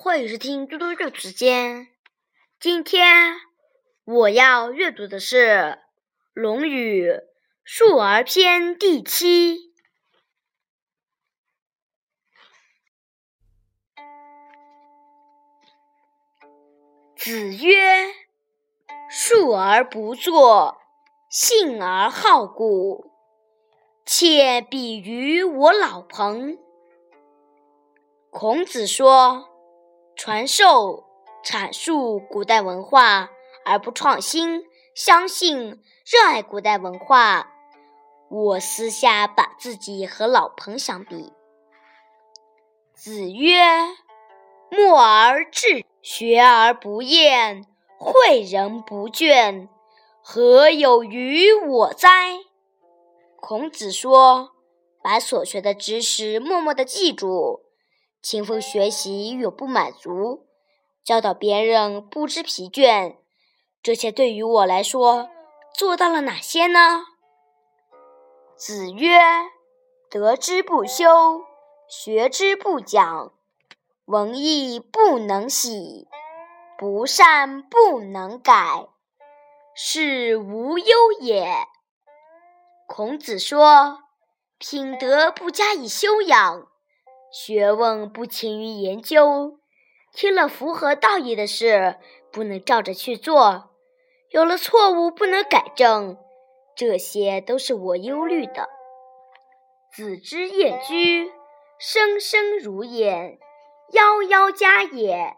欢迎收听嘟嘟阅读时间。今天我要阅读的是《论语·述而篇》第七。子曰：“述而不作，信而好古，且比于我老彭。”孔子说：“传授、阐述古代文化而不创新，相信、热爱古代文化。我私下把自己和老彭相比。”子曰：“默而志，学而不厌，诲人不倦，何有于我哉？”孔子说：“把所学的知识默默的记住。”勤奋学习，永不满足；教导别人，不知疲倦。这些对于我来说，做到了哪些呢？子曰：“得之不修，学之不讲，文艺不能喜，不善不能改，是无忧也。”孔子说：“品德不加以修养。”学问不勤于研究，听了符合道义的事，不能照着去做；有了错误不能改正，这些都是我忧虑的。子之厌居，生生如也，夭夭家也。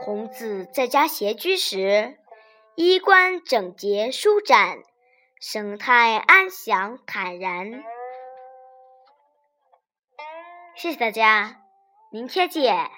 孔子在家闲居时，衣冠整洁舒展，神态安详坦然。谢谢大家，明天见。